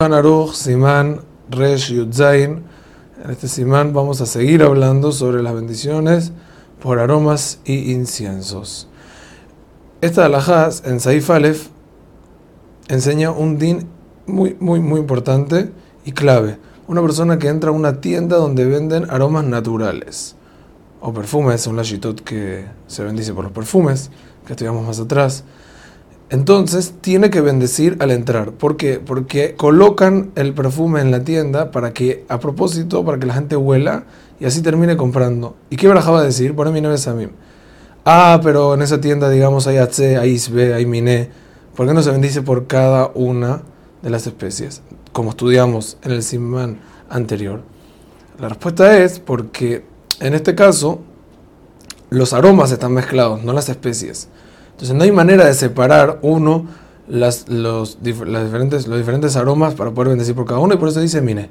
Aruch, Simán, Resh, Yudzain. En este Simán vamos a seguir hablando sobre las bendiciones por aromas y inciensos. Esta alajás en Saif Aleph enseña un din muy, muy, muy importante y clave. Una persona que entra a una tienda donde venden aromas naturales o perfumes, son la shitot que se bendice por los perfumes, que estudiamos más atrás. Entonces tiene que bendecir al entrar. ¿Por qué? Porque colocan el perfume en la tienda para que, a propósito, para que la gente huela y así termine comprando. ¿Y qué va a decir? Por mi a mí. Ah, pero en esa tienda, digamos, hay H, hay Isbe, hay Miné. ¿Por qué no se bendice por cada una de las especies? Como estudiamos en el Simán anterior. La respuesta es porque en este caso los aromas están mezclados, no las especies. Entonces no hay manera de separar uno las, los, diferentes, los diferentes aromas para poder bendecir por cada uno y por eso dice mine.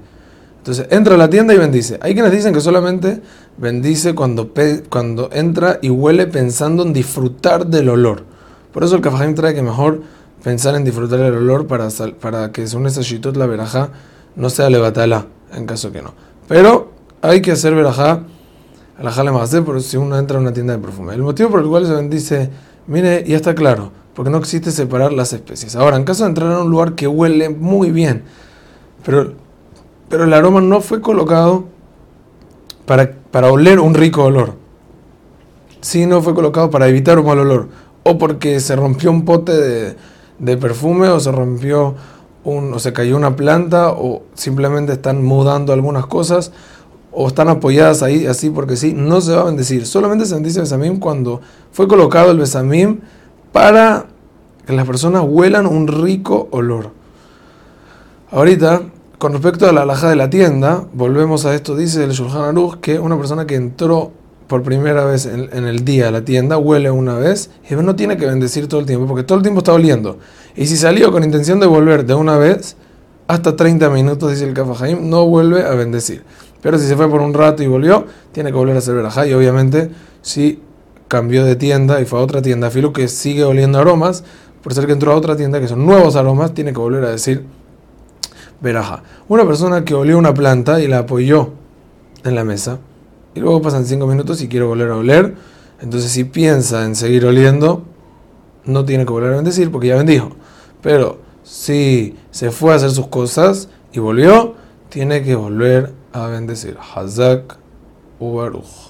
Entonces entra a la tienda y bendice. Hay quienes dicen que solamente bendice cuando, cuando entra y huele pensando en disfrutar del olor. Por eso el Kafajim trae que mejor pensar en disfrutar del olor para, para que según esa shitot la veraja no sea levatala, en caso que no. Pero hay que hacer verajá, la jale más por si uno entra a una tienda de perfume. El motivo por el cual se bendice Mire, ya está claro, porque no existe separar las especies. Ahora, en caso de entrar a un lugar que huele muy bien, pero, pero el aroma no fue colocado para, para oler un rico olor, sino fue colocado para evitar un mal olor, o porque se rompió un pote de, de perfume, o se rompió un, o se cayó una planta, o simplemente están mudando algunas cosas, o están apoyadas ahí así porque sí, no se va a bendecir. Solamente se bendice el besamim cuando fue colocado el besamim para que las personas huelan un rico olor. Ahorita, con respecto a la alhaja de la tienda, volvemos a esto, dice el Shulchan Aruch, que una persona que entró por primera vez en, el día a la tienda, huele una vez, y no tiene que bendecir todo el tiempo, porque todo el tiempo está oliendo. Y si salió con intención de volver de una vez, hasta 30 minutos, dice el Kafahaim, no vuelve a bendecir. Pero si se fue por un rato y volvió, tiene que volver a hacer verajá. Y obviamente, si cambió de tienda y fue a otra tienda, filo que sigue oliendo aromas, por ser que entró a otra tienda que son nuevos aromas, tiene que volver a decir verajá. Una persona que olió una planta y la apoyó en la mesa, y luego pasan 5 minutos y quiere volver a oler, entonces si piensa en seguir oliendo, no tiene que volver a bendecir porque ya bendijo. Pero si se fue a hacer sus cosas y volvió, tiene que volver a هاوندزير حزاك وروخ